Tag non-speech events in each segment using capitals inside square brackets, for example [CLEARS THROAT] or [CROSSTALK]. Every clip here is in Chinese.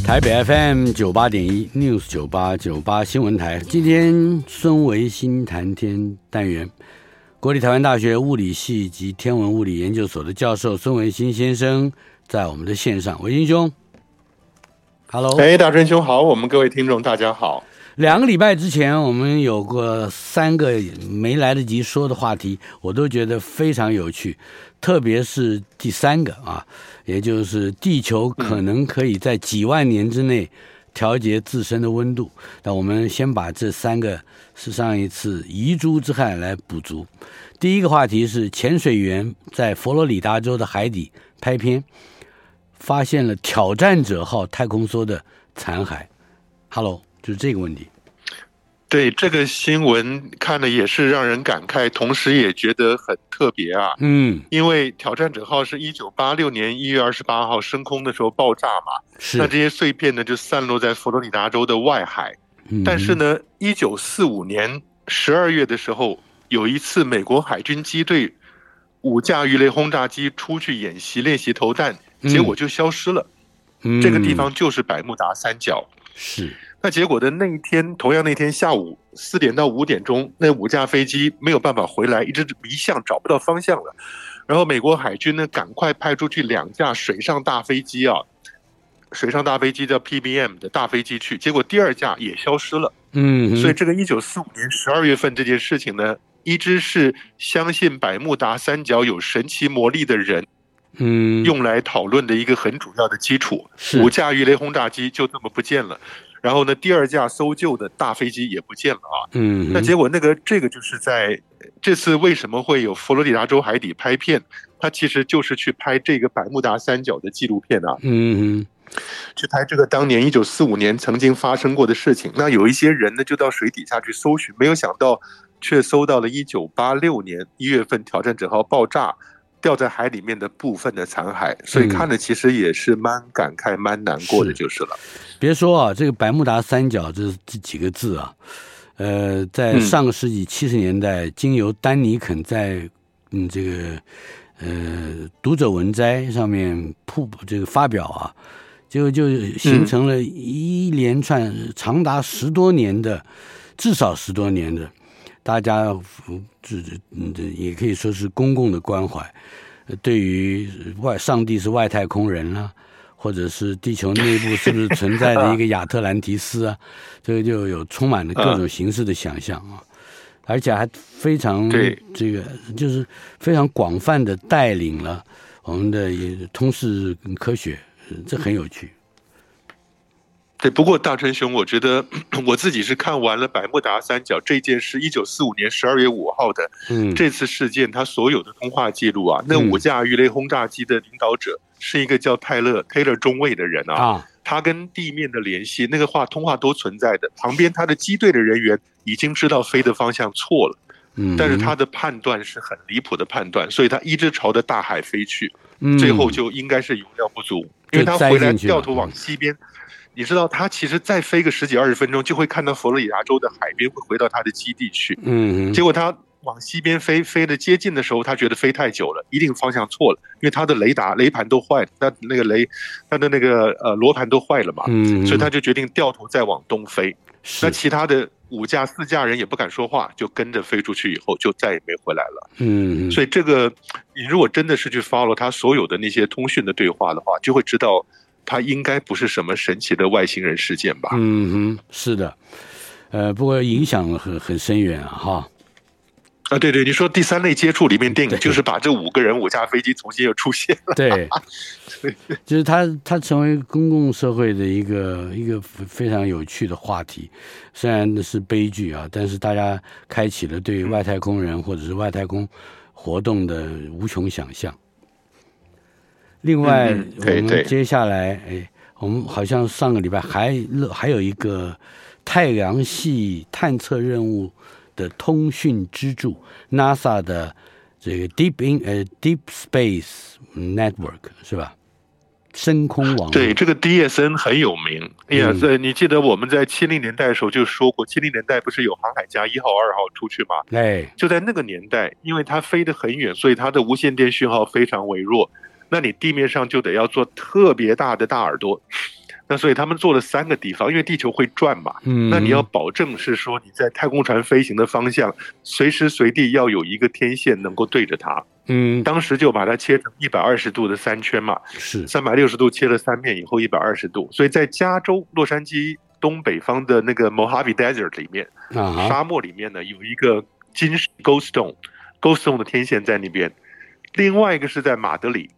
台北 FM 九八点一 News 九八九八新闻台，今天孙维新谈天单元，国立台湾大学物理系及天文物理研究所的教授孙维新先生。在我们的线上，维新兄，Hello，哎，大春兄好，我们各位听众大家好。两个礼拜之前，我们有过三个没来得及说的话题，我都觉得非常有趣，特别是第三个啊，也就是地球可能可以在几万年之内调节自身的温度。那我们先把这三个是上一次遗珠之憾来补足。第一个话题是潜水员在佛罗里达州的海底拍片。发现了挑战者号太空梭的残骸，Hello，就是这个问题。对这个新闻看的也是让人感慨，同时也觉得很特别啊。嗯，因为挑战者号是一九八六年一月二十八号升空的时候爆炸嘛，是。那这些碎片呢就散落在佛罗里达州的外海。嗯，但是呢，一九四五年十二月的时候，有一次美国海军机队五架鱼雷轰炸机出去演习练习投弹。结果就消失了，嗯，这个地方就是百慕达三角。是，那结果的那一天，同样那天下午四点到五点钟，那五架飞机没有办法回来，一直迷向找不到方向了。然后美国海军呢，赶快派出去两架水上大飞机啊，水上大飞机叫 PBM 的大飞机去，结果第二架也消失了。嗯，所以这个一九四五年十二月份这件事情呢，一直是相信百慕达三角有神奇魔力的人。嗯，用来讨论的一个很主要的基础，五架鱼雷轰炸机就这么不见了，然后呢，第二架搜救的大飞机也不见了啊。嗯，那结果那个这个就是在这次为什么会有佛罗里达州海底拍片？他其实就是去拍这个百慕达三角的纪录片啊。嗯嗯，去拍这个当年一九四五年曾经发生过的事情。那有一些人呢，就到水底下去搜寻，没有想到却搜到了一九八六年一月份挑战者号爆炸。掉在海里面的部分的残骸，所以看了其实也是蛮感慨、蛮难过的，就是了。别说啊，这个百慕达三角这这几个字啊，呃，在上个世纪七十年代，嗯、经由丹尼肯在嗯这个呃读者文摘上面铺这个发表啊，就就形成了一连串长达十多年的，嗯、至少十多年的。大家这这也可以说是公共的关怀。对于外上帝是外太空人啊，或者是地球内部是不是存在的一个亚特兰提斯啊，[LAUGHS] 这个就有充满了各种形式的想象啊，而且还非常这个就是非常广泛的带领了我们的也通识跟科学，这很有趣。对，不过大成兄，我觉得 [CLEARS THROAT] 我自己是看完了百慕达三角这件事，一九四五年十二月五号的嗯。这次事件，他所有的通话记录啊，那五架鱼雷轰炸机的领导者是一个叫泰勒泰勒中尉的人啊，他跟地面的联系，那个话通话都存在的，旁边他的机队的人员已经知道飞的方向错了，但是他的判断是很离谱的判断，所以他一直朝着大海飞去，最后就应该是油料不足，因为他回来掉头往西边。你知道，他其实再飞个十几二十分钟，就会看到佛罗里达州的海边，会回到他的基地去。嗯，结果他往西边飞，飞的接近的时候，他觉得飞太久了，一定方向错了，因为他的雷达雷盘都坏了，他那个雷，他的那个呃罗盘都坏了嘛。嗯，所以他就决定掉头再往东飞。那其他的五架四架人也不敢说话，就跟着飞出去以后，就再也没回来了。嗯，所以这个你如果真的是去 follow 他所有的那些通讯的对话的话，就会知道。它应该不是什么神奇的外星人事件吧？嗯哼，是的。呃，不过影响很很深远啊，哈。啊，对对，你说第三类接触里面，电影就是把这五个人五架飞机重新又出现了。对，[LAUGHS] 就是他他成为公共社会的一个一个非常有趣的话题，虽然是悲剧啊，但是大家开启了对外太空人或者是外太空活动的无穷想象。另外，嗯、我们接下来，哎，我们好像上个礼拜还还有一个太阳系探测任务。的通讯支柱，NASA 的这个 Deep in 呃 Deep Space Network 是吧？深空网。对，这个 DSN 很有名。哎呀，在、嗯、你记得我们在七零年代的时候就说过，七零年代不是有航海家一号、二号出去吗？哎，就在那个年代，因为它飞得很远，所以它的无线电讯号非常微弱。那你地面上就得要做特别大的大耳朵。那所以他们做了三个地方，因为地球会转嘛，嗯，那你要保证是说你在太空船飞行的方向，随时随地要有一个天线能够对着它，嗯，当时就把它切成一百二十度的三圈嘛，是。三百六十度切了三面以后一百二十度，所以在加州洛杉矶东北方的那个 Mojave Desert 里面，啊，沙漠里面呢有一个金石 Goldstone，Goldstone 的天线在那边，另外一个是在马德里，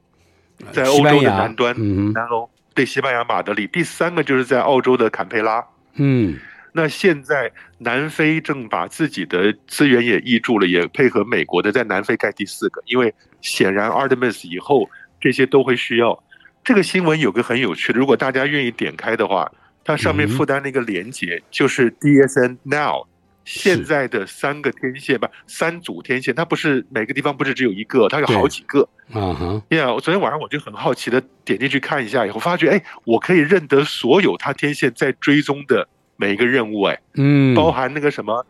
在欧洲的南端，嗯，南欧。对，西班牙马德里，第三个就是在澳洲的坎培拉。嗯，那现在南非正把自己的资源也挹注了，也配合美国的在南非盖第四个，因为显然 Artemis 以后这些都会需要。这个新闻有个很有趣的，如果大家愿意点开的话，它上面附带那个连接就是 DSN Now。现在的三个天线吧，三组天线，它不是每个地方不是只有一个，它有好几个。啊哈，呀，我昨天晚上我就很好奇的点进去看一下，以后发觉，哎，我可以认得所有它天线在追踪的每一个任务，哎，嗯，包含那个什么。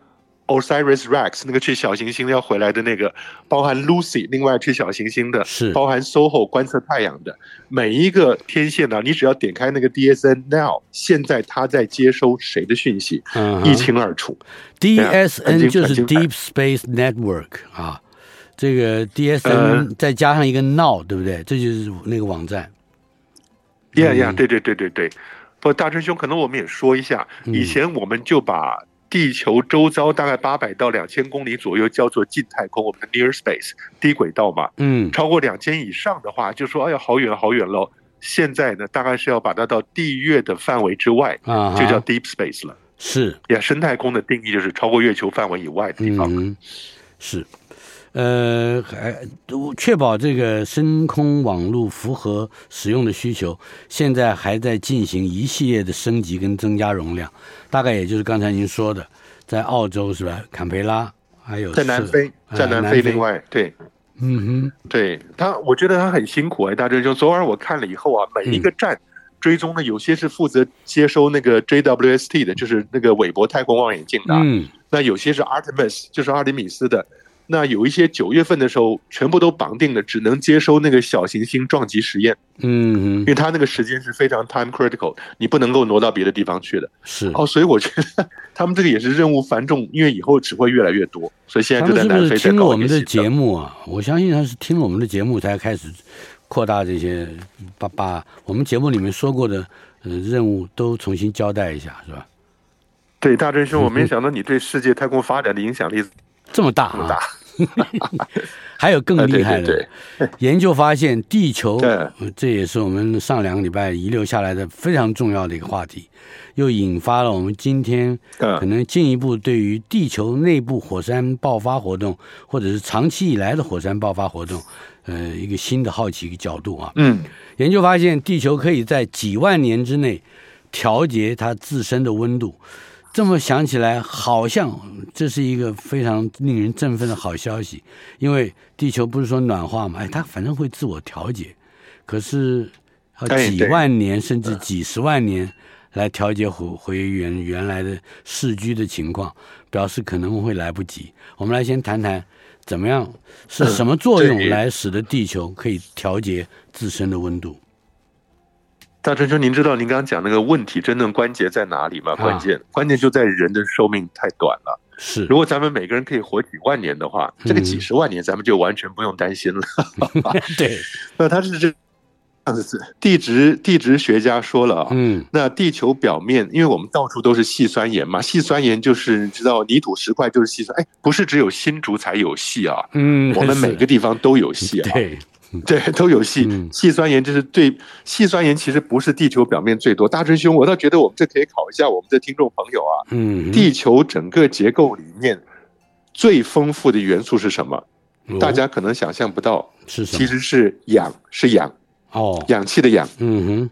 Osiris Rex 那个去小行星要回来的那个，包含 Lucy 另外去小行星的，是包含 SOHO 观测太阳的每一个天线呢，你只要点开那个 DSN Now，现在它在接收谁的讯息，一清二楚。DSN 就是 Deep Space Network 啊，这个 DSN 再加上一个 Now，对不对？这就是那个网站。呀呀，对对对对对。不过大春兄，可能我们也说一下，以前我们就把。地球周遭大概八百到两千公里左右叫做近太空，我们的 near space 低轨道嘛。嗯，超过两千以上的话，就说哎呀好远好远喽。现在呢，大概是要把它到地月的范围之外，啊，就叫 deep space 了。是呀，深太空的定义就是超过月球范围以外的地方。嗯，是。呃，还确保这个深空网络符合使用的需求，现在还在进行一系列的升级跟增加容量，大概也就是刚才您说的，在澳洲是吧？坎培拉还有在南非，在南非另外、呃、对，嗯哼，对他，我觉得他很辛苦哎，大哲兄，昨晚我看了以后啊，每一个站追踪的，有些是负责接收那个 JWST 的，就是那个韦伯太空望远镜的，嗯，那有些是 Artemis，就是阿里米斯的。那有一些九月份的时候，全部都绑定了，只能接收那个小行星撞击实验。嗯嗯，因为它那个时间是非常 time critical，你不能够挪到别的地方去的。是哦，所以我觉得他们这个也是任务繁重，因为以后只会越来越多。所以现在就在南非在搞一些。听了我们的节目啊，我相信他是听了我们的节目才开始扩大这些，把把我们节目里面说过的呃任务都重新交代一下，是吧？对，大真兄，我没想到你对世界太空发展的影响力。这么大啊！[LAUGHS] 还有更厉害的，对对对，[LAUGHS] 研究发现，地球，这也是我们上两个礼拜遗留下来的非常重要的一个话题，又引发了我们今天可能进一步对于地球内部火山爆发活动，或者是长期以来的火山爆发活动，呃，一个新的好奇的角度啊。嗯，研究发现，地球可以在几万年之内调节它自身的温度。这么想起来，好像这是一个非常令人振奋的好消息，因为地球不是说暖化嘛，哎，它反正会自我调节，可是要几万年甚至几十万年来调节回回原原来的适居的情况，表示可能会来不及。我们来先谈谈，怎么样是什么作用来使得地球可以调节自身的温度？大春兄，您知道您刚刚讲那个问题真正关节在哪里吗？关键、啊、关键就在人的寿命太短了。是，如果咱们每个人可以活几万年的话，这个几十万年咱们就完全不用担心了。嗯、[LAUGHS] 对，[LAUGHS] 那他是这这样子，地质地质学家说了啊，嗯，那地球表面，因为我们到处都是细酸盐嘛，细酸盐就是你知道泥土石块就是细酸，哎，不是只有新竹才有细啊，嗯，我们每个地方都有细啊，[LAUGHS] 对，对，都有细细酸盐这是对，细酸盐其实不是地球表面最多，大春兄，我倒觉得我们这可以考一下我们的听众朋友啊，嗯，地球整个结构里面最丰富的元素是什么？大家可能想象不到，是什么？其实是氧，是氧。哦，氧气的氧，嗯哼，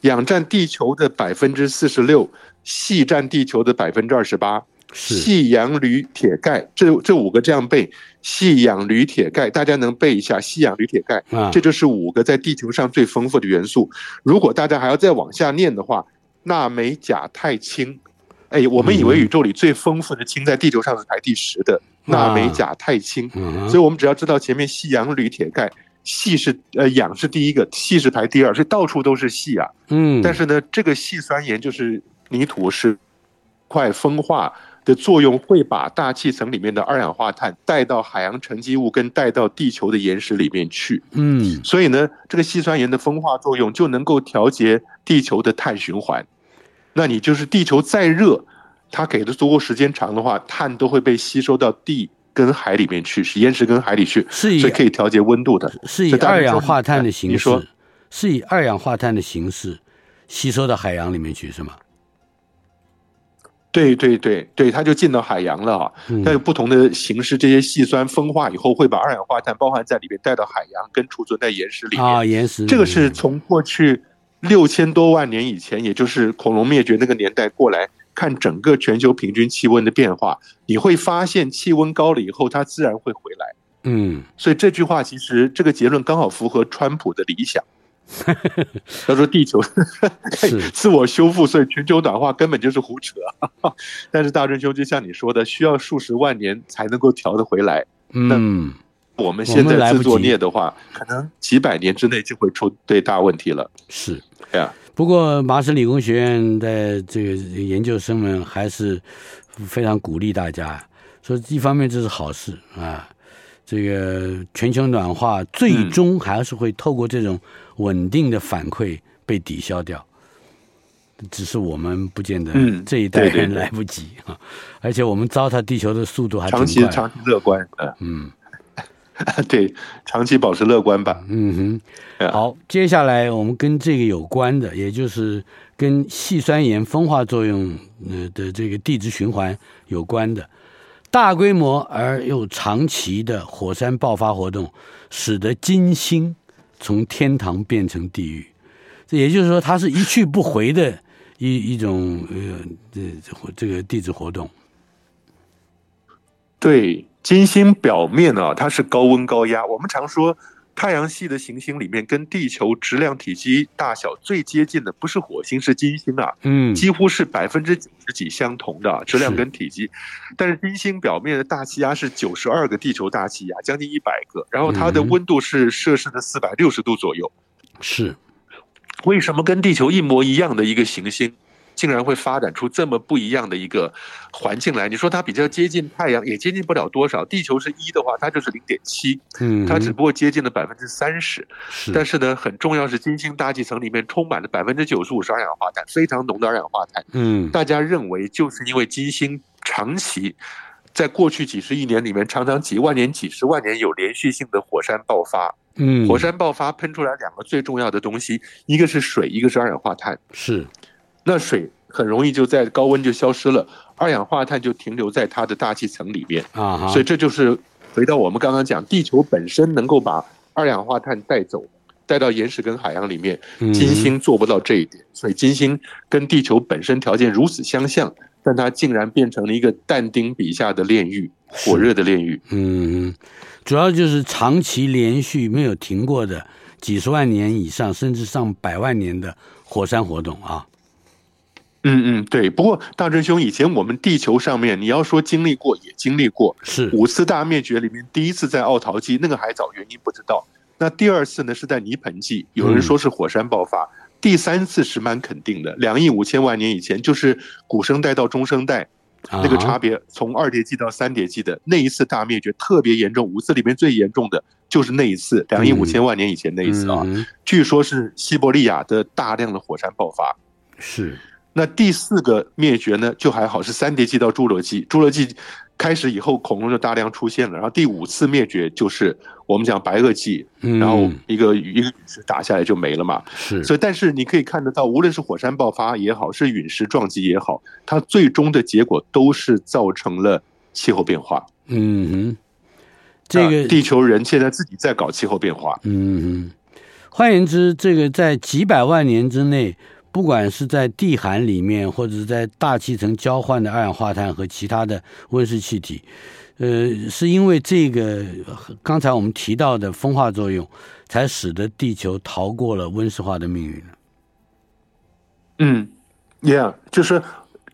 氧占地球的百分之四十六，细占地球的百分之二十八，矽、氧、铝、铁、钙，这这五个这样背，细、氧、铝、铁、钙，大家能背一下，细、氧、铝、铁、钙，啊，这就是五个在地球上最丰富的元素。如果大家还要再往下念的话，钠、镁、钾、钛、氢，哎，我们以为宇宙里最丰富的氢在地球上是排第十的，钠、镁、钾、钛、氢，所以我们只要知道前面细、氧、铝、铁、钙。细是呃氧是第一个，细是排第二，所以到处都是细啊。嗯，但是呢，这个细酸盐就是泥土是块风化的作用，会把大气层里面的二氧化碳带到海洋沉积物跟带到地球的岩石里面去。嗯，所以呢，这个矽酸盐的风化作用就能够调节地球的碳循环。那你就是地球再热，它给的足够时间长的话，碳都会被吸收到地。跟海里面去，是岩石跟海里去，所以可以调节温度的，是以二氧化碳的形式，是以二氧化碳的形式吸收到海洋里面去，是吗？对对对对，它就进到海洋了啊。它有不同的形式，这些细酸风化以后会把二氧化碳包含在里面，带到海洋跟储存在岩石里面啊。岩石，这个是从过去六千多万年以前，也就是恐龙灭绝那个年代过来。看整个全球平均气温的变化，你会发现气温高了以后，它自然会回来。嗯，所以这句话其实这个结论刚好符合川普的理想。[LAUGHS] 他说地球 [LAUGHS] 自我修复，所以全球暖化根本就是胡扯。[LAUGHS] 但是大春兄就像你说的，需要数十万年才能够调得回来。嗯，我们现在自作孽的话，可能几百年之内就会出对大问题了。是，对啊。不过，麻省理工学院的这个研究生们还是非常鼓励大家，说一方面这是好事啊，这个全球暖化最终还是会透过这种稳定的反馈被抵消掉，只是我们不见得这一代人来不及啊，而且我们糟蹋地球的速度还长期长期乐观，嗯。[LAUGHS] 对，长期保持乐观吧。嗯哼，好，接下来我们跟这个有关的，也就是跟细酸盐风化作用呃的这个地质循环有关的，大规模而又长期的火山爆发活动，使得金星从天堂变成地狱。这也就是说，它是一去不回的一一种呃这这个地质活动。对。金星表面啊，它是高温高压。我们常说，太阳系的行星里面，跟地球质量、体积、大小最接近的不是火星，是金星啊。嗯，几乎是百分之九十几相同的质量跟体积。但是金星表面的大气压是九十二个地球大气压，将近一百个。然后它的温度是摄氏的四百六十度左右。是，为什么跟地球一模一样的一个行星，竟然会发展出这么不一样的一个环境来？你说它比较接近太阳，也接近不了多少。地球是一的话，它就是零点七，嗯，它只不过接近了百分之三十。但是呢，很重要是金星大气层里面充满了百分之九十五是二氧化碳，非常浓的二氧化碳。嗯，大家认为就是因为金星长期在过去几十亿年里面，常常几万年、几十万年有连续性的火山爆发。嗯，火山爆发喷出来两个最重要的东西，一个是水，一个是二氧化碳。是。那水很容易就在高温就消失了，二氧化碳就停留在它的大气层里面啊，所以这就是回到我们刚刚讲，地球本身能够把二氧化碳带走，带到岩石跟海洋里面，金星做不到这一点，所以金星跟地球本身条件如此相像，但它竟然变成了一个但丁笔下的炼狱，火热的炼狱。嗯，主要就是长期连续没有停过的几十万年以上，甚至上百万年的火山活动啊。嗯嗯，对。不过大真兄，以前我们地球上面，你要说经历过，也经历过。是五次大灭绝里面，第一次在奥陶纪，那个还早，原因不知道。那第二次呢，是在泥盆纪，有人说是火山爆发。嗯、第三次是蛮肯定的，两亿五千万年以前，就是古生代到中生代，那个差别从二叠纪到三叠纪的那一次大灭绝特别严重，五次里面最严重的就是那一次，两亿五千万年以前那一次啊，据说是西伯利亚的大量的火山爆发。是，那第四个灭绝呢，就还好，是三叠纪到侏罗纪，侏罗纪。开始以后，恐龙就大量出现了。然后第五次灭绝就是我们讲白垩纪，然后一个一个陨石打下来就没了嘛。是，所以但是你可以看得到，无论是火山爆发也好，是陨石撞击也好，它最终的结果都是造成了气候变化。嗯哼，这个地球人现在自己在搞气候变化。嗯哼，换言之，这个在几百万年之内。不管是在地寒里面，或者是在大气层交换的二氧化碳和其他的温室气体，呃，是因为这个刚才我们提到的风化作用，才使得地球逃过了温室化的命运。嗯，Yeah，就是。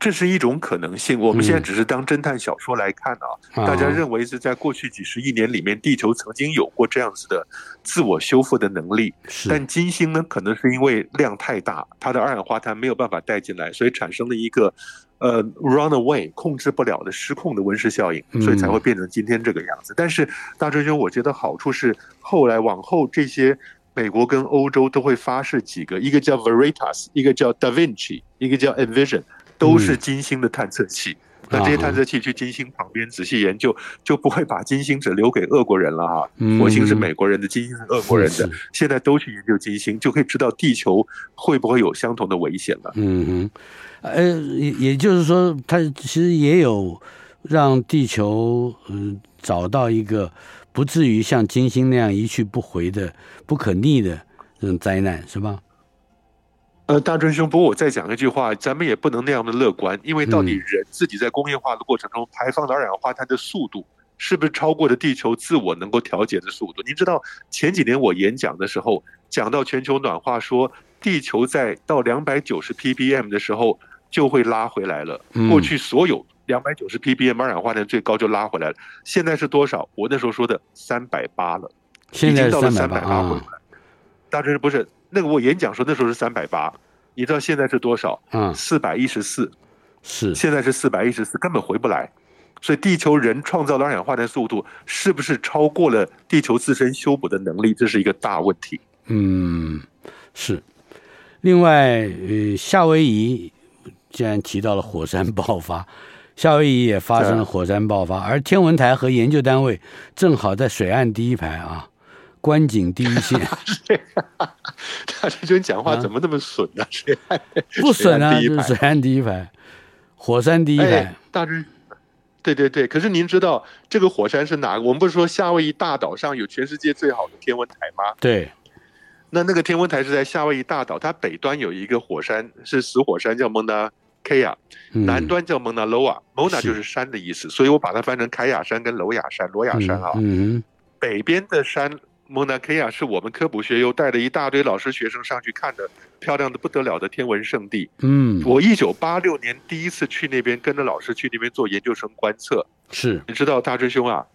这是一种可能性。我们现在只是当侦探小说来看啊，嗯、大家认为是在过去几十亿年里面，地球曾经有过这样子的自我修复的能力。是但金星呢，可能是因为量太大，它的二氧化碳没有办法带进来，所以产生了一个呃 runaway 控制不了的失控的温室效应，所以才会变成今天这个样子。嗯、但是大春兄，我觉得好处是后来往后这些美国跟欧洲都会发射几个，一个叫 Veritas，一个叫 Da Vinci，一个叫 Envision。都是金星的探测器，嗯、那这些探测器去金星旁边仔细研究，就不会把金星只留给俄国人了哈。嗯、火星是美国人的，金星是俄国人的，现在都去研究金星，就可以知道地球会不会有相同的危险了。嗯哼，呃，也也就是说，它其实也有让地球嗯找到一个不至于像金星那样一去不回的不可逆的这种灾难，是吧？呃，大春兄，不过我再讲一句话，咱们也不能那样的乐观，因为到底人自己在工业化的过程中排放的二氧化碳的速度，是不是超过了地球自我能够调节的速度？您知道前几年我演讲的时候讲到全球暖化，说地球在到两百九十 ppm 的时候就会拉回来了。过去所有两百九十 ppm 二氧化碳最高就拉回来了，现在是多少？我那时候说的三百八了，现在已经到了三百八回来。大春不是。那个我演讲说那时候是三百八，你知道现在是多少？嗯，四百一十四，是现在是四百一十四，根本回不来。所以地球人创造的二氧化碳速度是不是超过了地球自身修补的能力？这是一个大问题。嗯，是。另外，呃，夏威夷既然提到了火山爆发，夏威夷也发生了火山爆发，而天文台和研究单位正好在水岸第一排啊。观景第一线，大春兄讲话怎么那么损呢？啊？[LAUGHS] 不损啊，就是水岸第一排，火山第一排。哎、大春，对对对。可是您知道这个火山是哪个？我们不是说夏威夷大岛上有全世界最好的天文台吗？对。那那个天文台是在夏威夷大岛，它北端有一个火山是死火山，叫蒙纳凯亚，南端叫蒙纳罗瓦。蒙纳就是山的意思，所以我把它翻成凯亚山跟罗亚山。罗亚山啊，嗯，嗯北边的山。蒙纳凯亚是我们科普学又带了一大堆老师学生上去看的，漂亮的不得了的天文圣地。嗯，我一九八六年第一次去那边，跟着老师去那边做研究生观测。是，你知道大春兄啊，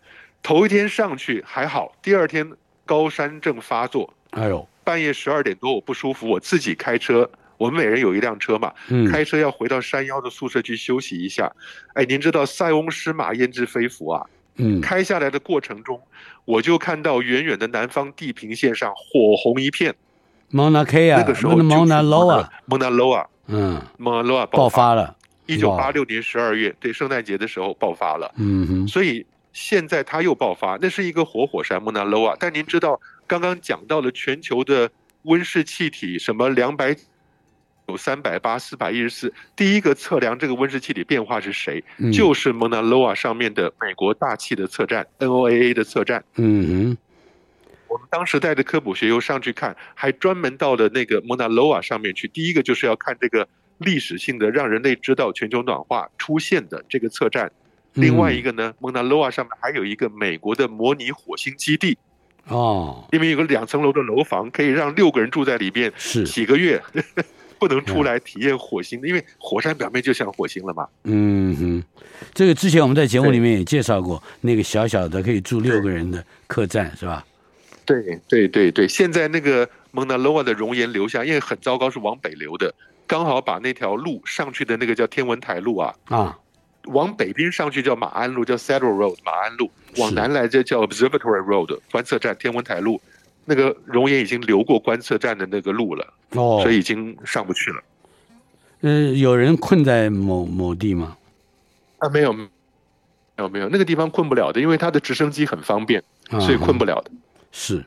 头一天上去还好，第二天高山症发作。哎呦，半夜十二点多我不舒服，我自己开车，我们每人有一辆车嘛，嗯，开车要回到山腰的宿舍去休息一下。哎，您知道塞翁失马焉知非福啊？嗯，开下来的过程中，我就看到远远的南方地平线上火红一片。蒙纳凯亚，那个时候蒙纳罗瓦，蒙纳罗瓦，嗯，蒙纳罗瓦爆发了。一九八六年十二月，对，圣诞节的时候爆发了。嗯哼，所以现在它又爆发，那是一个活火山蒙纳罗瓦。但您知道，刚刚讲到了全球的温室气体，什么两百。有三百八、四百一十四。第一个测量这个温室气体变化是谁？嗯、就是蒙纳罗瓦上面的美国大气的测站 （NOAA） 的测站。嗯哼，我们当时带着科普学友上去看，还专门到了那个蒙纳罗瓦上面去。第一个就是要看这个历史性的，让人类知道全球暖化出现的这个测站。另外一个呢，蒙纳罗瓦上面还有一个美国的模拟火星基地。哦，因为有个两层楼的楼房，可以让六个人住在里面，是几个月。不能出来体验火星的，因为火山表面就像火星了嘛。嗯哼，这个之前我们在节目里面也介绍过，那个小小的可以住六个人的客栈是吧？对对对对，现在那个蒙娜罗瓦的熔岩流下，因为很糟糕，是往北流的，刚好把那条路上去的那个叫天文台路啊啊往北边上去叫马鞍路，叫 Saddle Road 马鞍路，往南来就叫 Observatory Road 观测站天文台路。那个熔岩已经流过观测站的那个路了，哦，所以已经上不去了。嗯、呃，有人困在某某地吗？啊，没有，没有，没有，那个地方困不了的，因为它的直升机很方便，所以困不了的。嗯、是，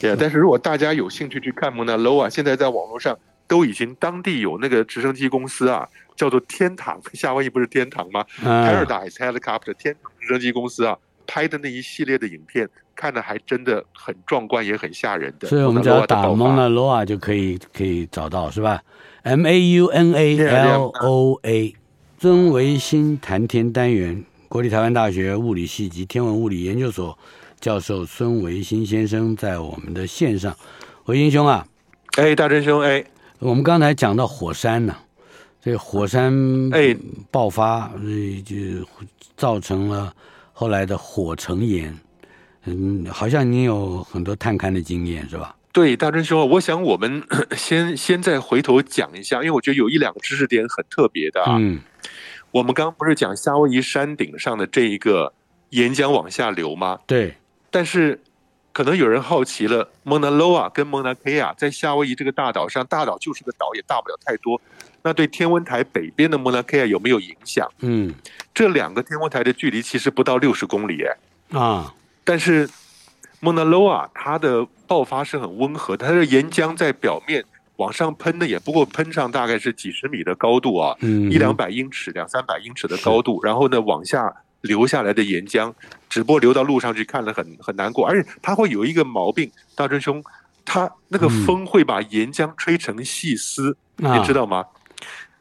对。但是如果大家有兴趣去看 Mauna Loa，现在在网络上都已经当地有那个直升机公司啊，叫做天堂，夏威夷不是天堂吗、嗯、？Paradise Helicopter 天堂直升机公司啊，拍的那一系列的影片，看的还真的很壮观，也很吓人的。所以我们只要打 Mauna Loa 就可以可以找到，是吧？M A U N A L O A。孙维新谈天单元，国立台湾大学物理系及天文物理研究所教授孙维新先生在我们的线上。维新兄啊，哎，大真兄，哎，我们刚才讲到火山呢、啊，这火山哎爆发，就造成了后来的火成岩。嗯，好像你有很多探勘的经验是吧？对，大真兄，我想我们 [COUGHS] 先先再回头讲一下，因为我觉得有一两个知识点很特别的啊。嗯。我们刚刚不是讲夏威夷山顶上的这一个岩浆往下流吗？对。但是可能有人好奇了，Mauna Loa 跟 Mauna Kea 在夏威夷这个大岛上，大岛就是个岛，也大不了太多。那对天文台北边的 Mauna Kea 有没有影响？嗯，这两个天文台的距离其实不到六十公里，哎。啊。但是 Mauna Loa 它的爆发是很温和，它的岩浆在表面。往上喷的也不过喷上大概是几十米的高度啊，嗯，一两百英尺、两三百英尺的高度，然后呢，往下流下来的岩浆，只不过流到路上去看了很很难过，而且它会有一个毛病，大真兄，它那个风会把岩浆吹成细丝，嗯，你知道吗？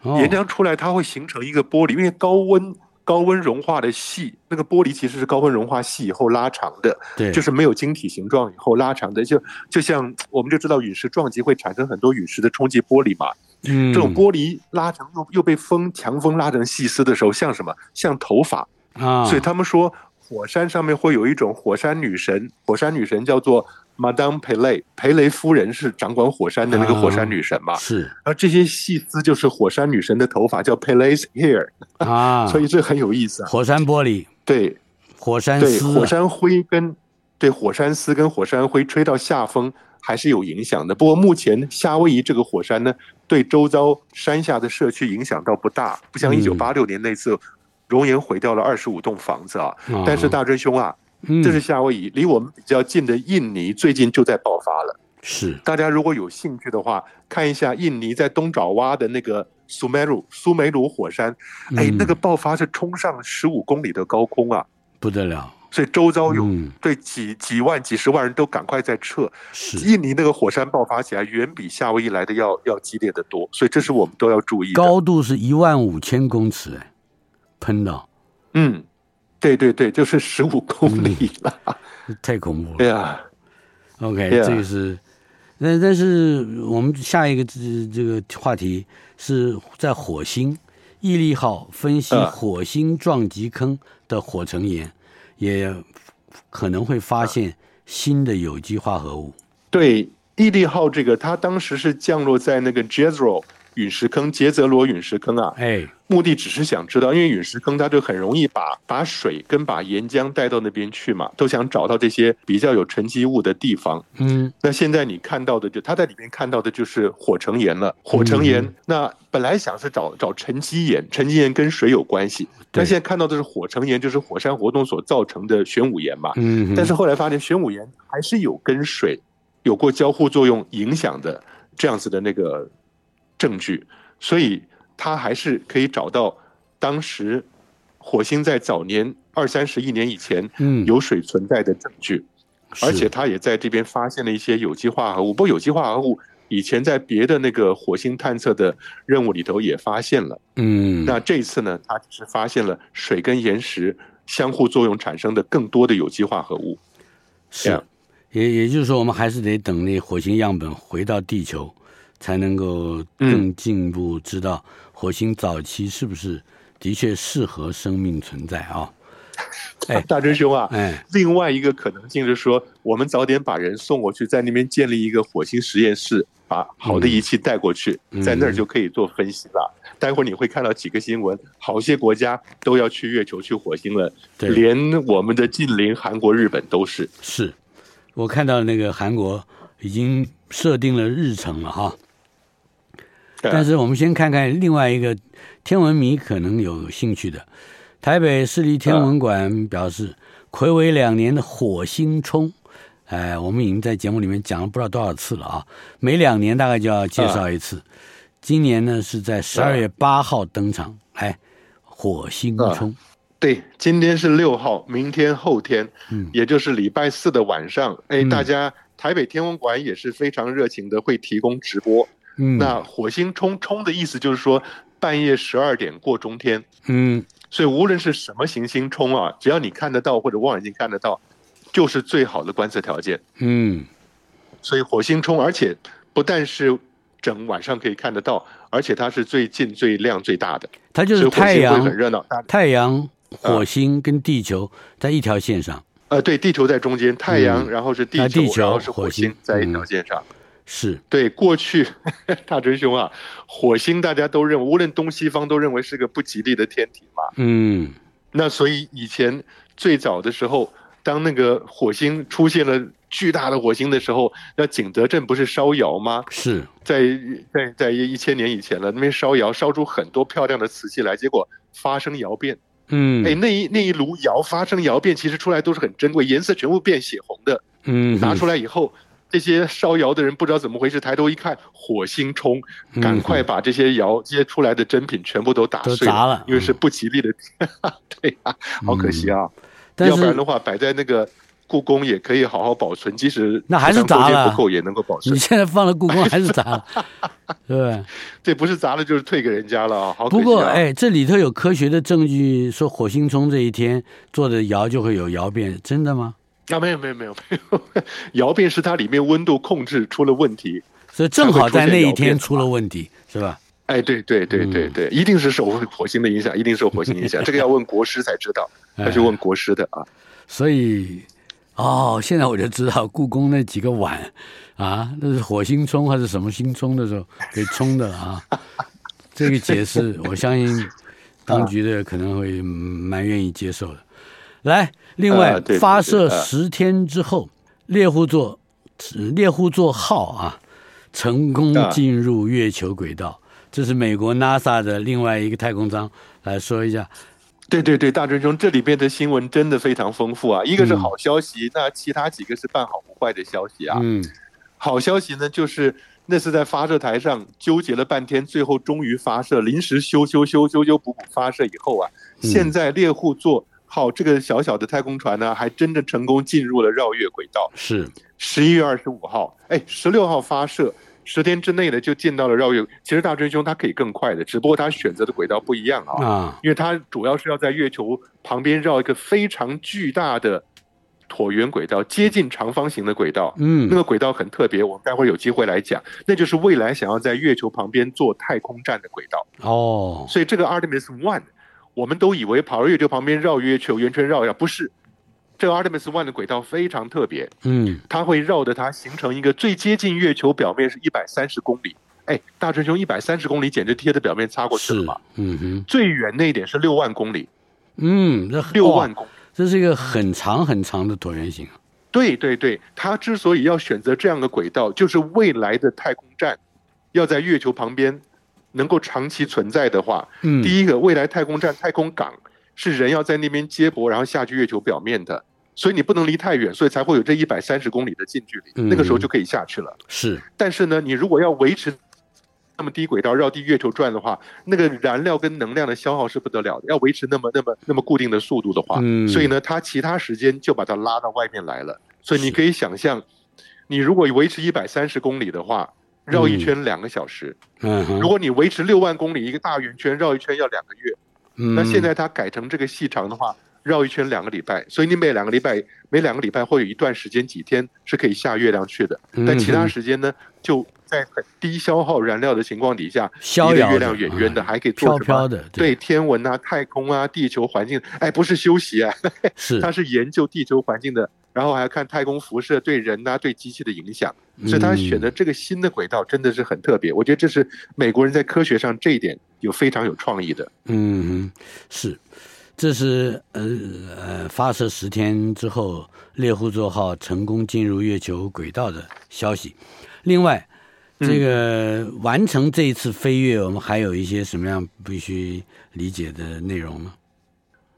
哦，岩浆出来它会形成一个玻璃，因为高温。高温融化的细，那个玻璃其实是高温融化细以后拉长的，对，就是没有晶体形状以后拉长的，就就像我们就知道陨石撞击会产生很多陨石的冲击玻璃嘛，嗯，这种玻璃拉长又又被风强风拉成细丝的时候，像什么？像头发啊，所以他们说火山上面会有一种火山女神，火山女神叫做。Madame Pele，裴雷夫人是掌管火山的那个火山女神嘛？啊、是。而这些细丝就是火山女神的头发，叫 Pele's hair 啊，[LAUGHS] 所以这很有意思啊。火山玻璃，对，火山丝，对，火山灰跟对火山丝跟火山灰吹到下风还是有影响的。不过目前夏威夷这个火山呢，对周遭山下的社区影响倒不大，不像一九八六年那次熔岩毁掉了二十五栋房子啊。嗯、但是大真兄啊。这是夏威夷，离我们比较近的印尼最近就在爆发了。是，大家如果有兴趣的话，看一下印尼在东爪哇的那个苏梅鲁苏梅鲁火山，哎，那个爆发是冲上十五公里的高空啊，不得了。所以周遭有对几几万、几十万人都赶快在撤。是，印尼那个火山爆发起来远比夏威夷来的要要激烈的多，所以这是我们都要注意的。高度是一万五千公尺，哎，喷到，嗯。对对对，就是十五公里了，嗯，[LAUGHS] 太恐怖了。对啊，OK，这个是，那但是我们下一个这这个话题是在火星，毅力号分析火星撞击坑的火成岩，啊，也可能会发现新的有机化合物。对，毅力号这个，它当时是降落在那个 Jezero 陨石坑，杰泽罗陨石坑啊，哎。目的只是想知道，因为陨石坑它就很容易把把水跟把岩浆带到那边去嘛，都想找到这些比较有沉积物的地方。嗯，那现在你看到的就他在里面看到的就是火成岩了。火成岩，嗯、那本来想是找找沉积岩，沉积岩跟水有关系，但现在看到的是火成岩，就是火山活动所造成的玄武岩嘛。嗯，但是后来发现玄武岩还是有跟水有过交互作用影响的这样子的那个证据，所以。他还是可以找到当时火星在早年二三十亿年以前有水存在的证据，而且他也在这边发现了一些有机化合物。不过有机化合物以前在别的那个火星探测的任务里头也发现了。嗯，那这一次呢，他只是发现了水跟岩石相互作用产生的更多的有机化合物。是，也也就是说，我们还是得等那火星样本回到地球，才能够更进一步知道。火星早期是不是的确适合生命存在啊？哎，[LAUGHS] 大真兄啊，哎，另外一个可能性是说，我们早点把人送过去，在那边建立一个火星实验室，把好的仪器带过去，嗯、在那儿就可以做分析了。待会儿你会看到几个新闻，好些国家都要去月球、去火星了，连我们的近邻韩国、日本都是。是，我看到那个韩国已经设定了日程了哈。但是我们先看看另外一个天文迷可能有兴趣的，台北市立天文馆表示，魁违两年的火星冲，哎，我们已经在节目里面讲了不知道多少次了啊，每两年大概就要介绍一次。今年呢是在十二月八号登场，哎，火星冲，对，今天是六号，明天后天，嗯，也就是礼拜四的晚上，哎，大家台北天文馆也是非常热情的，会提供直播。嗯，那火星冲冲的意思就是说，半夜十二点过中天。嗯，所以无论是什么行星冲啊，只要你看得到或者望远镜看得到，就是最好的观测条件。嗯，所以火星冲，而且不但是整晚上可以看得到，而且它是最近、最亮、最大的。它就是太阳很热闹，太阳、火星跟地球在一条线上。呃，对，地球在中间，太阳，然后是地球，然后是火星在一条线上。是对过去大锤兄啊，火星大家都认为，无论东西方都认为是个不吉利的天体嘛。嗯，那所以以前最早的时候，当那个火星出现了巨大的火星的时候，那景德镇不是烧窑吗？是在在在一千年以前了，那边烧窑烧出很多漂亮的瓷器来，结果发生窑变。嗯，哎，那一那一炉窑发生窑变，其实出来都是很珍贵，颜色全部变血红的。嗯，拿出来以后。这些烧窑的人不知道怎么回事，抬头一看，火星冲，赶快把这些窑接出来的珍品全部都打碎了，了因为是不吉利的。嗯、[LAUGHS] 对啊，好可惜啊！嗯、要不然的话，摆在那个故宫也可以好好保存，即使那还是砸了，不够也能够保存。你现在放了故宫还是砸了，[LAUGHS] 对，[LAUGHS] 这不是砸了就是退给人家了。好、啊，不过哎，这里头有科学的证据说火星冲这一天做的窑就会有窑变，真的吗？啊，没有没有没有没有，[LAUGHS] 窑变是它里面温度控制出了问题，所以正好在那一天出了问题，是吧？哎，对对对对对，嗯、一定是受火星的影响，一定受火星影响，[LAUGHS] 这个要问国师才知道，[LAUGHS] 要去问国师的啊。所以，哦，现在我就知道故宫那几个碗啊，那是火星冲还是什么星冲的时候给冲的啊？这个解释，我相信当局的可能会蛮愿意接受的。来，另外发射十天之后，猎户座猎户座号啊，成功进入月球轨道。这是美国 NASA 的另外一个太空舱，来说一下。对对对，大春兄，这里边的新闻真的非常丰富啊！一个是好消息，那其他几个是半好不坏的消息啊。嗯，好消息呢，就是那是在发射台上纠结了半天，最后终于发射，临时修修修修修补补发射以后啊，现在猎户座。好，这个小小的太空船呢，还真的成功进入了绕月轨道。是十一月二十五号，哎，十六号发射，十天之内呢就进到了绕月。其实大真兄它可以更快的，只不过它选择的轨道不一样啊。啊，因为它主要是要在月球旁边绕一个非常巨大的椭圆轨道，接近长方形的轨道。嗯，那个轨道很特别，我们待会儿有机会来讲。那就是未来想要在月球旁边做太空站的轨道。哦，所以这个 Artemis One。我们都以为跑到月球旁边绕月球圆圈绕一下，不是。这个 Artemis One 的轨道非常特别，嗯，它会绕着它形成一个最接近月球表面是一百三十公里。哎，大春兄，一百三十公里简直贴着表面擦过去了嘛。嗯哼。最远那一点是六万公里。嗯，那六万公里，这是一个很长很长的椭圆形。对对对，它之所以要选择这样的轨道，就是未来的太空站要在月球旁边。能够长期存在的话，嗯，第一个未来太空站、太空港是人要在那边接驳，然后下去月球表面的，所以你不能离太远，所以才会有这一百三十公里的近距离，嗯，那个时候就可以下去了。是，但是呢，你如果要维持那么低轨道绕地月球转的话，那个燃料跟能量的消耗是不得了的。要维持那么那么那么固定的速度的话，嗯，所以呢，它其他时间就把它拉到外面来了。所以你可以想象，你如果维持一百三十公里的话。绕一圈两个小时，嗯，如果你维持六万公里一个大圆圈绕一圈要两个月，嗯，那现在它改成这个细长的话，绕一圈两个礼拜，所以你每两个礼拜每两个礼拜会有一段时间几天是可以下月亮去的，但其他时间呢，就在很低消耗燃料的情况底下，离的月亮远远的还可以做什么？对天文啊、太空啊、地球环境，哎，不是休息啊，是。[LAUGHS] 它是研究地球环境的。然后还要看太空辐射对人呐、啊、对机器的影响，所以他选择这个新的轨道真的是很特别。我觉得这是美国人在科学上这一点有非常有创意的。嗯，是，这是呃呃发射十天之后，猎户座号成功进入月球轨道的消息。另外，这个完成这一次飞跃，我们还有一些什么样必须理解的内容呢？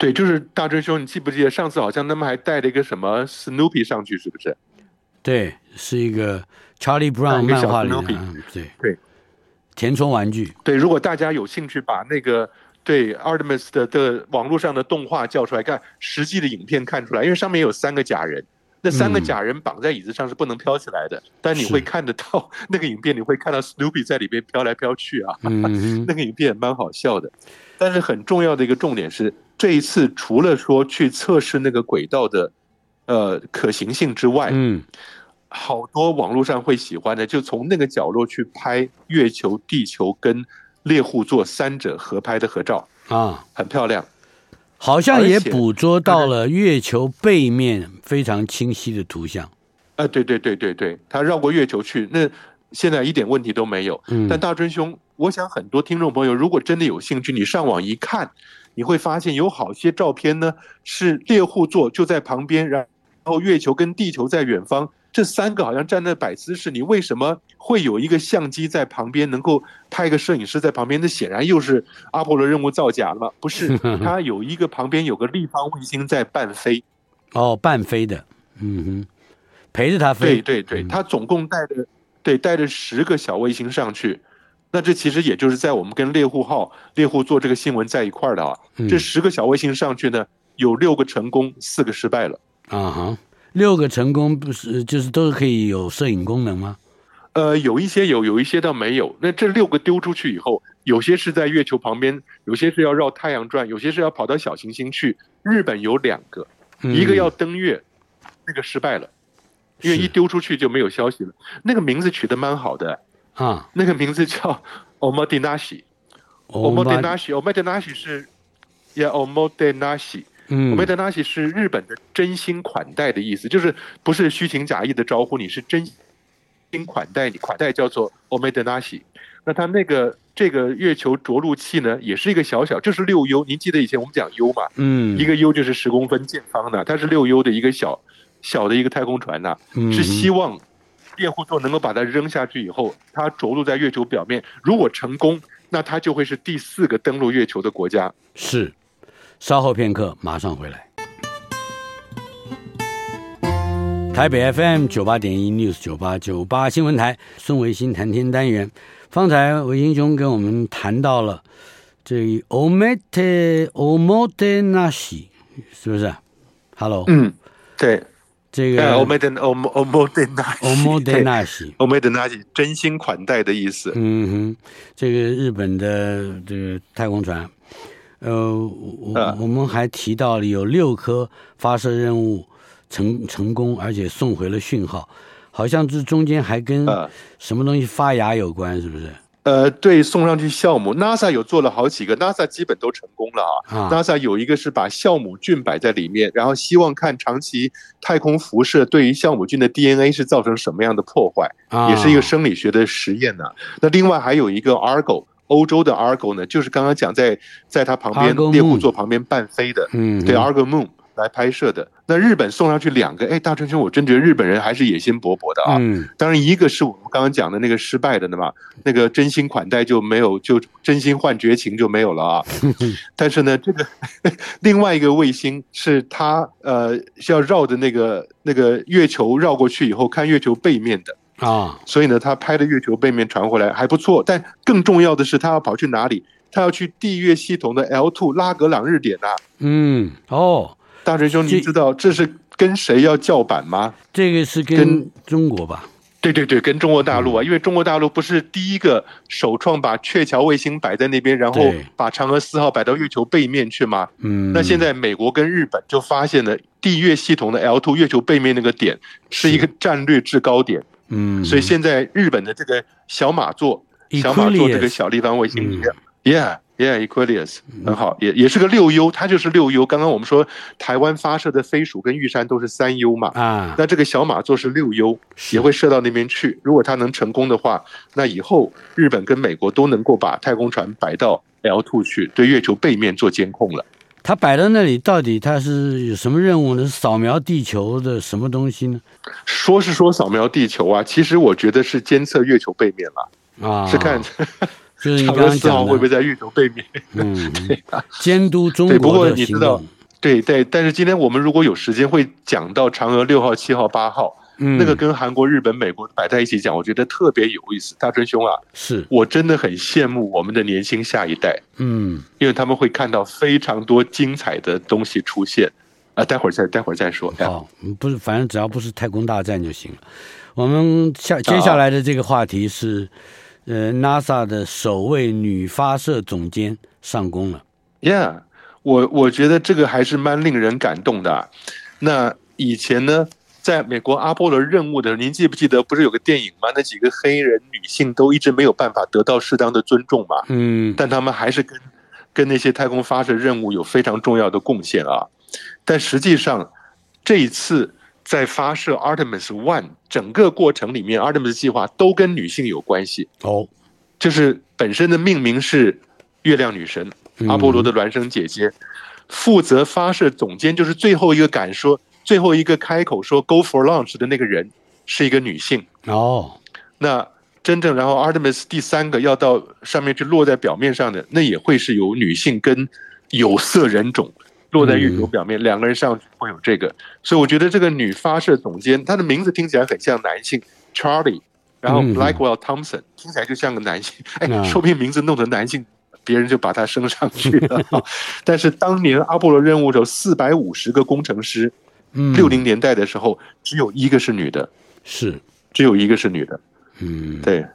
对，就是大春兄，你记不记得上次好像他们还带了一个什么 Snoopy 上去，是不是？对，是一个 Charlie Brown 漫画里的，对对，填充玩具。对，如果大家有兴趣，把那个对 Artemis 的的网络上的动画叫出来看，实际的影片看出来，因为上面有三个假人，那三个假人绑在椅子上是不能飘起来的，嗯、但你会看得到那个影片，你会看到 Snoopy 在里边飘来飘去啊，嗯、[LAUGHS] 那个影片也蛮好笑的。但是很重要的一个重点是，这一次除了说去测试那个轨道的。呃，可行性之外，嗯，好多网络上会喜欢的，就从那个角落去拍月球、地球跟猎户座三者合拍的合照啊，很漂亮，好像也捕捉到了月球背面非常清晰的图像。啊，对对对对对，他绕过月球去，那现在一点问题都没有。嗯，但大春兄，我想很多听众朋友如果真的有兴趣，你上网一看，你会发现有好些照片呢，是猎户座就在旁边，然。后月球跟地球在远方，这三个好像站在摆姿势。你为什么会有一个相机在旁边，能够拍一个摄影师在旁边？那显然又是阿波罗任务造假了嘛？不是，[LAUGHS] 它有一个旁边有个立方卫星在伴飞。哦，伴飞的，嗯哼，陪着它飞。对对对，它总共带着对带着十个小卫星上去。那这其实也就是在我们跟猎户号、猎户座这个新闻在一块儿的啊。这十个小卫星上去呢，有六个成功，四个失败了。啊哈，六个成功不是就是都是可以有摄影功能吗？呃，有一些有，有一些倒没有。那这六个丢出去以后，有些是在月球旁边，有些是要绕太阳转，有些是要跑到小行星去。日本有两个，一个要登月，嗯、那个失败了，因为一丢出去就没有消息了。那个名字取得蛮好的啊，那个名字叫 Omodenashi。Omodenashi，Omodenashi 是，Yeah Omodenashi。嗯，Omodenashi 是日本的真心款待的意思，就是不是虚情假意的招呼你，是真心款待你，款待叫做 Omodenashi。那它那个这个月球着陆器呢，也是一个小小，就是六 U。您记得以前我们讲 U 嘛？嗯，一个 U 就是十公分见方的，它是六 U 的一个小小的一个太空船呐，是希望猎户座能够把它扔下去以后，它着陆在月球表面，如果成功，那它就会是第四个登陆月球的国家。是。稍后片刻，马上回来。台北 FM 九八点一 News 九八九八新闻台，孙维新谈天单元。方才维新兄跟我们谈到了这 Omete Omotenashi 是不是？Hello，嗯，对，这个真心款待的意思。嗯哼，这个日本的这个太空船。呃，我我们还提到了有六颗发射任务成成功，而且送回了讯号，好像这中间还跟什么东西发芽有关，是不是？呃，对，送上去酵母，NASA 有做了好几个，NASA 基本都成功了啊。啊 NASA 有一个是把酵母菌摆在里面，然后希望看长期太空辐射对于酵母菌的 DNA 是造成什么样的破坏，啊、也是一个生理学的实验呢、啊。那另外还有一个 Argo。欧洲的 Argo 呢，就是刚刚讲在在它旁边猎户座旁边伴飞的，嗯，对 Argo Moon 来拍摄的。那日本送上去两个，哎，大川兄，我真觉得日本人还是野心勃勃的啊。嗯，当然一个是我们刚刚讲的那个失败的嘛，那个真心款待就没有，就真心换绝情就没有了啊。[LAUGHS] 但是呢，这个 [LAUGHS] 另外一个卫星是它呃需要绕着那个那个月球绕过去以后看月球背面的。啊，所以呢，他拍的月球背面传回来还不错，但更重要的是，他要跑去哪里？他要去地月系统的 L two 拉格朗日点呐、啊。嗯，哦，大锤兄，你知道这是跟谁要叫板吗？这个是跟中国吧？对对对，跟中国大陆啊，嗯、因为中国大陆不是第一个首创把鹊桥卫星摆在那边，然后把嫦娥四号摆到月球背面去吗？嗯，那现在美国跟日本就发现了地月系统的 L2 月球背面那个点是一个战略制高点。嗯，所以现在日本的这个小马座，小马座这个小立方卫星很好，也也是个六 U，它就是六 U。刚刚我们说台湾发射的飞鼠跟玉山都是三 U 嘛，啊，那这个小马座是六 U，也会射到那边去。如果它能成功的话，那以后日本跟美国都能够把太空船摆到 L two 去对月球背面做监控了。它摆到那里，到底它是有什么任务呢？扫描地球的什么东西呢？说是说扫描地球啊，其实我觉得是监测月球背面了啊，是看就是你刚刚讲的会不会在月球背面？嗯，[LAUGHS] 监督中国的行动。不过你知道，对对，但是今天我们如果有时间会讲到嫦娥六号、七号、八号。嗯，那个跟韩国、日本、美国摆在一起讲，我觉得特别有意思。大春兄啊，是我真的很羡慕我们的年轻下一代，嗯，因为他们会看到非常多精彩的东西出现。啊，待会儿再待会儿再说。好，不是，反正只要不是太空大战就行了。我们下接下来的这个话题是，呃，NASA 的首位女发射总监上工了。Yeah，我我觉得这个还是蛮令人感动的。那以前呢？在美国阿波罗任务的，您记不记得不是有个电影吗？那几个黑人女性都一直没有办法得到适当的尊重嘛。嗯，但他们还是跟跟那些太空发射任务有非常重要的贡献啊。但实际上，这一次在发射 Artemis One 整个过程里面，Artemis 计划都跟女性有关系哦。就是本身的命名是月亮女神阿波罗的孪生姐姐，负责发射总监就是最后一个敢说。最后一个开口说 “Go for launch” 的那个人是一个女性哦。那真正然后 Artemis 第三个要到上面去落在表面上的，那也会是由女性跟有色人种落在月球表面，两个人上去会有这个。所以我觉得这个女发射总监，她的名字听起来很像男性 Charlie，然后 Blackwell Thompson 听起来就像个男性。[LAUGHS] 哎，说不定名字弄成男性，别人就把她升上去了。[LAUGHS] 但是当年阿波罗任务的时候，四百五十个工程师。六零年代的时候，只有一个是女的，是只有一个是女的。嗯，对，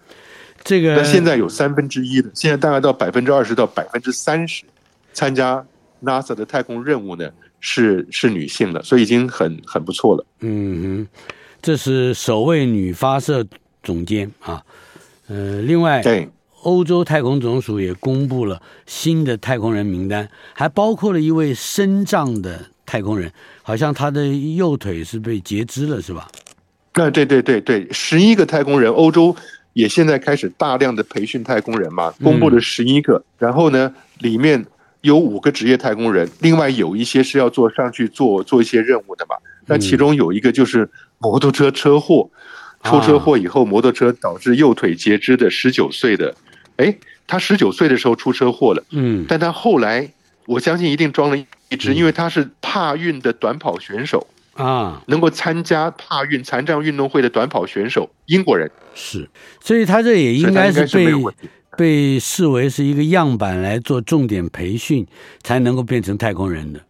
这个。那现在有三分之一的，现在大概到百分之二十到百分之三十，参加 NASA 的太空任务呢，是是女性的，所以已经很很不错了。嗯哼，这是首位女发射总监啊。呃，另外，对，欧洲太空总署也公布了新的太空人名单，还包括了一位身障的太空人。好像他的右腿是被截肢了，是吧？那对对对对，十一个太空人，欧洲也现在开始大量的培训太空人嘛，公布了十一个。然后呢，里面有五个职业太空人，另外有一些是要做上去做做一些任务的嘛。那其中有一个就是摩托车车祸，出车祸以后摩托车导致右腿截肢的十九岁的，哎，他十九岁的时候出车祸了，嗯，但他后来我相信一定装了。一只，因为他是帕运的短跑选手啊，能够参加帕运残障运动会的短跑选手，英国人是，所以他这也应该是被被视为是一个样板来做重点培训，才能够变成太空人的。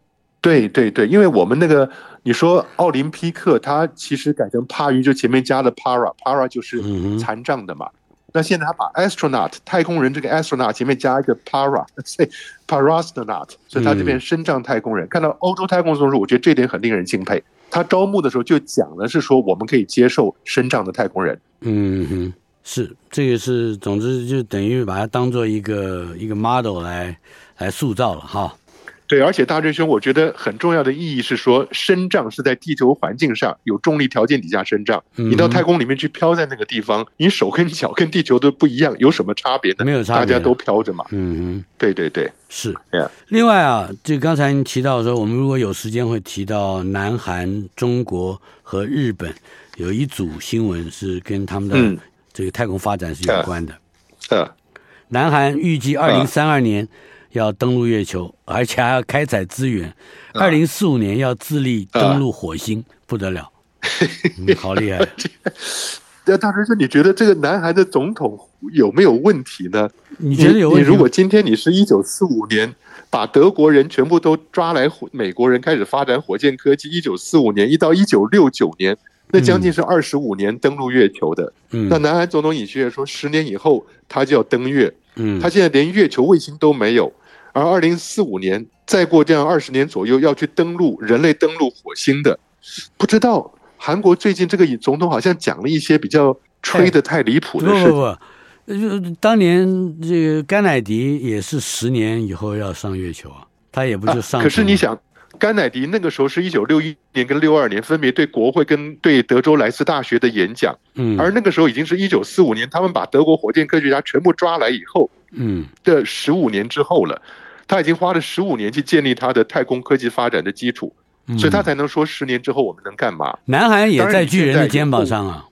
对对对，因为我们那个你说奥林匹克，它其实改成帕于，就前面加了 para，para 就是残障的嘛。嗯那现在他把 astronaut 太空人这个 astronaut 前面加一个 para，[LAUGHS] 所以 parastronaut，所以他这边身障太空人。嗯、看到欧洲太空总署，我觉得这点很令人敬佩。他招募的时候就讲的是说，我们可以接受身障的太空人。嗯哼，是这个是，总之就等于把它当做一个一个 model 来来塑造了哈。对，而且大真兄，我觉得很重要的意义是说，身障是在地球环境上有重力条件底下身障。你到太空里面去飘在那个地方，你手跟脚跟地球都不一样，有什么差别呢？没有差别，大家都飘着嘛。嗯嗯，对对对，是。另外啊，就刚才您提到说，我们如果有时间会提到南韩、中国和日本有一组新闻是跟他们的这个太空发展是有关的。嗯，南韩预计二零三二年。要登陆月球，而且还要开采资源。二零四五年要自力登陆火星，啊、不得了，[LAUGHS] 嗯、好厉害！那大师说，你觉得这个南韩的总统有没有问题呢？你觉得有问题？你如果今天你是一九四五年把德国人全部都抓来，美国人开始发展火箭科技，一九四五年一到一九六九年，那将近是二十五年登陆月球的。嗯、那南韩总统尹锡悦说，十年以后他就要登月。嗯，他现在连月球卫星都没有。而二零四五年，再过这样二十年左右，要去登陆人类登陆火星的，不知道韩国最近这个总统好像讲了一些比较吹的太离谱的事。不不不，当年这个甘乃迪也是十年以后要上月球啊，他也不就上。可是你想，甘乃迪那个时候是一九六一年跟六二年分别对国会跟对德州莱斯大学的演讲，嗯，而那个时候已经是一九四五年，他们把德国火箭科学家全部抓来以后。嗯的十五年之后了，他已经花了十五年去建立他的太空科技发展的基础，所以他才能说十年之后我们能干嘛？南韩也在巨人的肩膀上啊，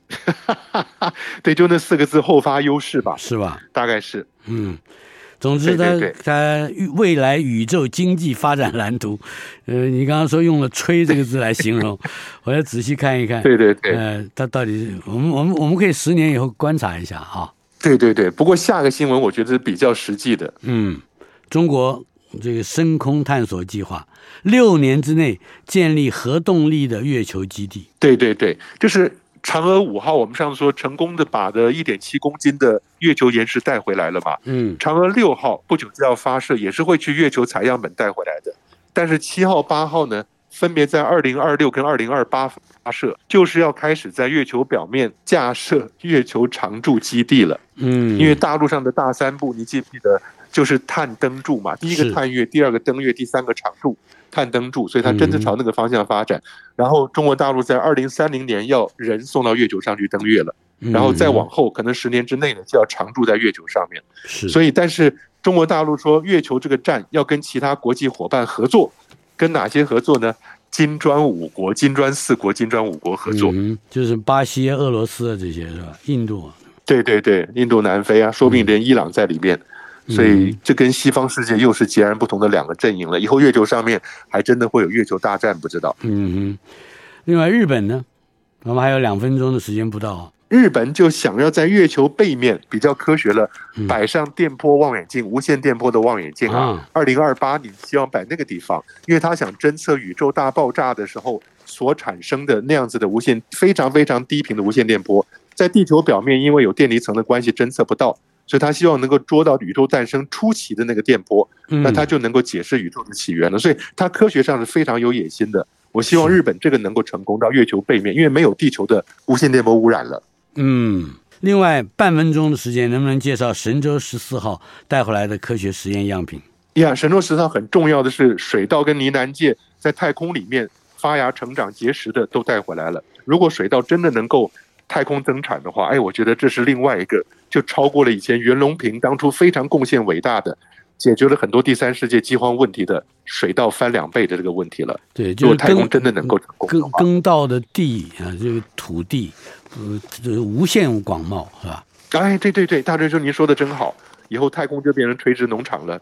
[LAUGHS] 对，就那四个字后发优势吧，是吧？大概是，嗯。总之，他他未来宇宙经济发展蓝图，呃，你刚刚说用了“吹”这个字来形容，[LAUGHS] 我要仔细看一看。对对对，呃，他到底我们我们我们可以十年以后观察一下哈。对对对，不过下个新闻我觉得是比较实际的。嗯，中国这个深空探索计划，六年之内建立核动力的月球基地。对对对，就是。嫦娥五号，我们上次说成功的把的一点七公斤的月球岩石带回来了嘛？嗯，嫦娥六号不久就要发射，也是会去月球采样本带回来的。但是七号、八号呢，分别在二零二六跟二零二八发射，就是要开始在月球表面架设月球常驻基地了。嗯，因为大陆上的大三步，你记不记得？就是探登柱嘛，第一个探月，第二个登月，第三个常驻。探灯柱，所以它真的朝那个方向发展。嗯、然后中国大陆在二零三零年要人送到月球上去登月了，嗯、然后再往后可能十年之内呢就要常驻在月球上面。是，所以但是中国大陆说月球这个站要跟其他国际伙伴合作，跟哪些合作呢？金砖五国、金砖四国、金砖五国合作，嗯，就是巴西、俄罗斯啊这些是吧？印度，对对对，印度、南非啊，说不定连伊朗在里面。嗯所以这跟西方世界又是截然不同的两个阵营了。以后月球上面还真的会有月球大战，不知道。嗯哼。另外，日本呢，我们还有两分钟的时间不到。日本就想要在月球背面比较科学了，摆上电波望远镜，无线电波的望远镜啊。二零二八年希望摆那个地方，因为他想侦测宇宙大爆炸的时候所产生的那样子的无线非常非常低频的无线电波，在地球表面因为有电离层的关系侦测不到。所以他希望能够捉到宇宙诞生初期的那个电波，那他就能够解释宇宙的起源了。所以他科学上是非常有野心的。我希望日本这个能够成功到月球背面，因为没有地球的无线电波污染了。嗯，另外半分钟的时间，能不能介绍神舟十四号带回来的科学实验样品？呀，神舟十四号很重要的是水稻跟呢南芥在太空里面发芽、成长、结实的都带回来了。如果水稻真的能够太空增产的话，哎，我觉得这是另外一个，就超过了以前袁隆平当初非常贡献伟大的，解决了很多第三世界饥荒问题的水稻翻两倍的这个问题了。对，就是太空真的能够成功耕耕到的地啊，这个土地，呃，这个无限广袤，是吧？哎，对对对，大锤兄，您说的真好，以后太空就变成垂直农场了。